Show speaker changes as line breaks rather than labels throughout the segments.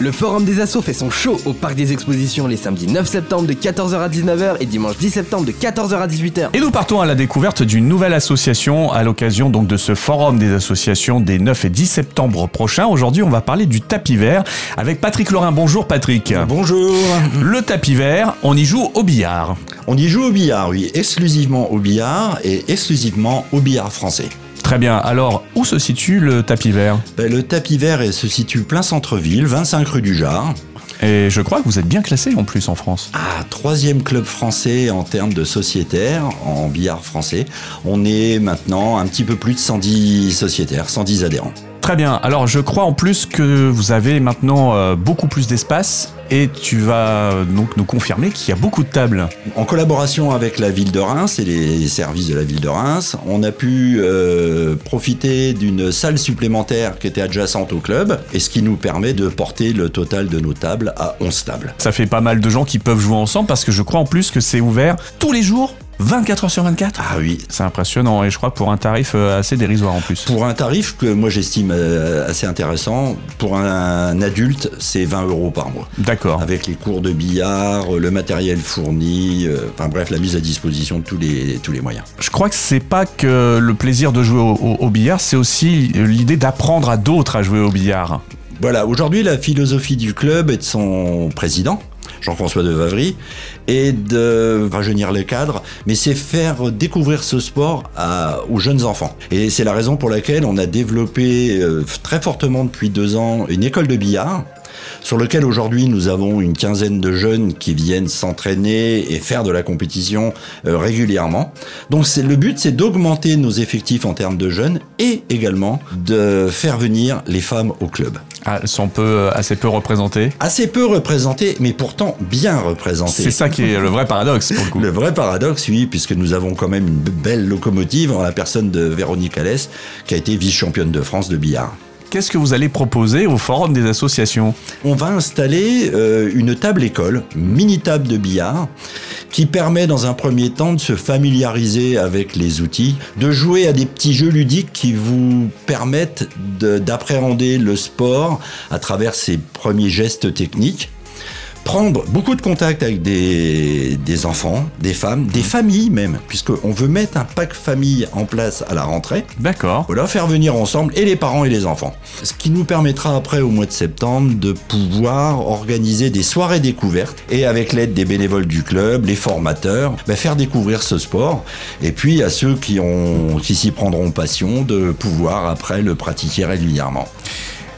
Le Forum des Assos fait son show au Parc des Expositions les samedis 9 septembre de 14h à 19h et dimanche 10 septembre de 14h à 18h.
Et nous partons à la découverte d'une nouvelle association à l'occasion donc de ce Forum des associations des 9 et 10 septembre prochains. Aujourd'hui, on va parler du tapis vert avec Patrick Lorrain. Bonjour Patrick.
Bonjour.
Le tapis vert, on y joue au billard.
On y joue au billard, oui, exclusivement au billard et exclusivement au billard français.
Très bien. Alors, où se situe le tapis vert?
Ben, le tapis vert se situe plein centre-ville, 25 rue du Jard.
Et je crois que vous êtes bien classé en plus en France.
Ah, troisième club français en termes de sociétaires en billard français. On est maintenant un petit peu plus de 110 sociétaires, 110 adhérents.
Très bien. Alors, je crois en plus que vous avez maintenant euh, beaucoup plus d'espace et tu vas euh, donc nous confirmer qu'il y a beaucoup de tables.
En collaboration avec la ville de Reims et les services de la ville de Reims, on a pu euh, profiter d'une salle supplémentaire qui était adjacente au club et ce qui nous permet de porter le total de nos tables à 11 tables.
Ça fait pas mal de gens qui peuvent jouer ensemble parce que je crois en plus que c'est ouvert tous les jours 24 heures sur 24
Ah oui,
C'est impressionnant et je crois pour un tarif euh, assez dérisoire en plus.
Pour un tarif que moi j'estime euh, assez intéressant, pour un adulte, c'est 20 euros par mois.
D'accord.
Avec les cours de billard, le matériel fourni, euh, enfin bref, la mise à disposition de tous les, tous les moyens.
Je crois que c'est pas que le plaisir de jouer au, au- au billard, c'est aussi l'idée d'apprendre à d'autres à jouer au billard.
Voilà, aujourd'hui la philosophie du club et de son président, Jean-François de Vavry, est de rajeunir les cadres, mais c'est faire découvrir ce sport à- aux jeunes enfants. Et c'est la raison pour laquelle on a développé euh, très fortement depuis deux ans une école de billard sur lequel aujourd'hui nous avons une quinzaine de jeunes qui viennent s'entraîner et faire de la compétition euh, régulièrement. Donc le but, c'est d'augmenter nos effectifs en termes de jeunes et également de faire venir les femmes au club.
Ah, sont peu, euh, assez peu représentées.
Assez peu représentées, mais pourtant bien représentées.
C'est ça qui est le vrai paradoxe pour le coup.
Le vrai paradoxe, oui, puisque nous avons quand même une belle locomotive en la personne de Véronique Alès, qui a été vice-championne de France de billard.
Qu'est-ce que vous allez proposer au forum des associations
On va installer euh, une table école, mini table de billard, qui permet dans un premier temps de se familiariser avec les outils, de jouer à des petits jeux ludiques qui vous permettent de- d'appréhender le sport à travers ses premiers gestes techniques. Prendre beaucoup de contact avec des, des enfants, des femmes, des familles même, puisqu'on veut mettre un pack famille en place à la rentrée.
D'accord.
Voilà, faire venir ensemble et les parents et les enfants. Ce qui nous permettra après, au mois de septembre, de pouvoir organiser des soirées découvertes et avec l'aide des bénévoles du club, les formateurs, ben, faire découvrir ce sport. Et puis à ceux qui, ont, qui s'y prendront passion, de pouvoir après le pratiquer régulièrement.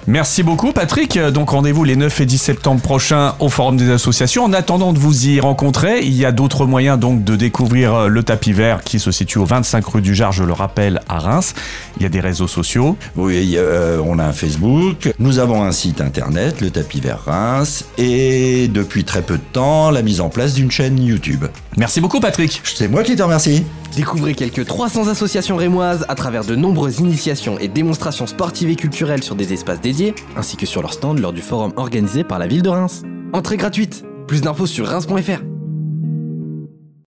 Merci beaucoup Patrick. Donc rendez-vous les 9 et 10 septembre prochains au Forum des associations. En attendant de vous y rencontrer, il y a d'autres moyens donc de découvrir euh, le tapis vert qui se situe au 25 rue du Jard, je le rappelle, à Reims. Il y a des réseaux sociaux.
Oui, euh, on a un Facebook, nous avons un site internet, le tapis vert Reims, et depuis très peu de temps, la mise en place d'une chaîne YouTube.
Merci beaucoup Patrick.
C'est moi qui te remercie.
Découvrez quelques 300 associations rémoises à travers de nombreuses initiations et démonstrations sportives et culturelles sur des espaces dédiés, ainsi que sur leur stand lors du forum organisé par la ville de Reims. Entrée gratuite. Plus d'infos sur reims.fr.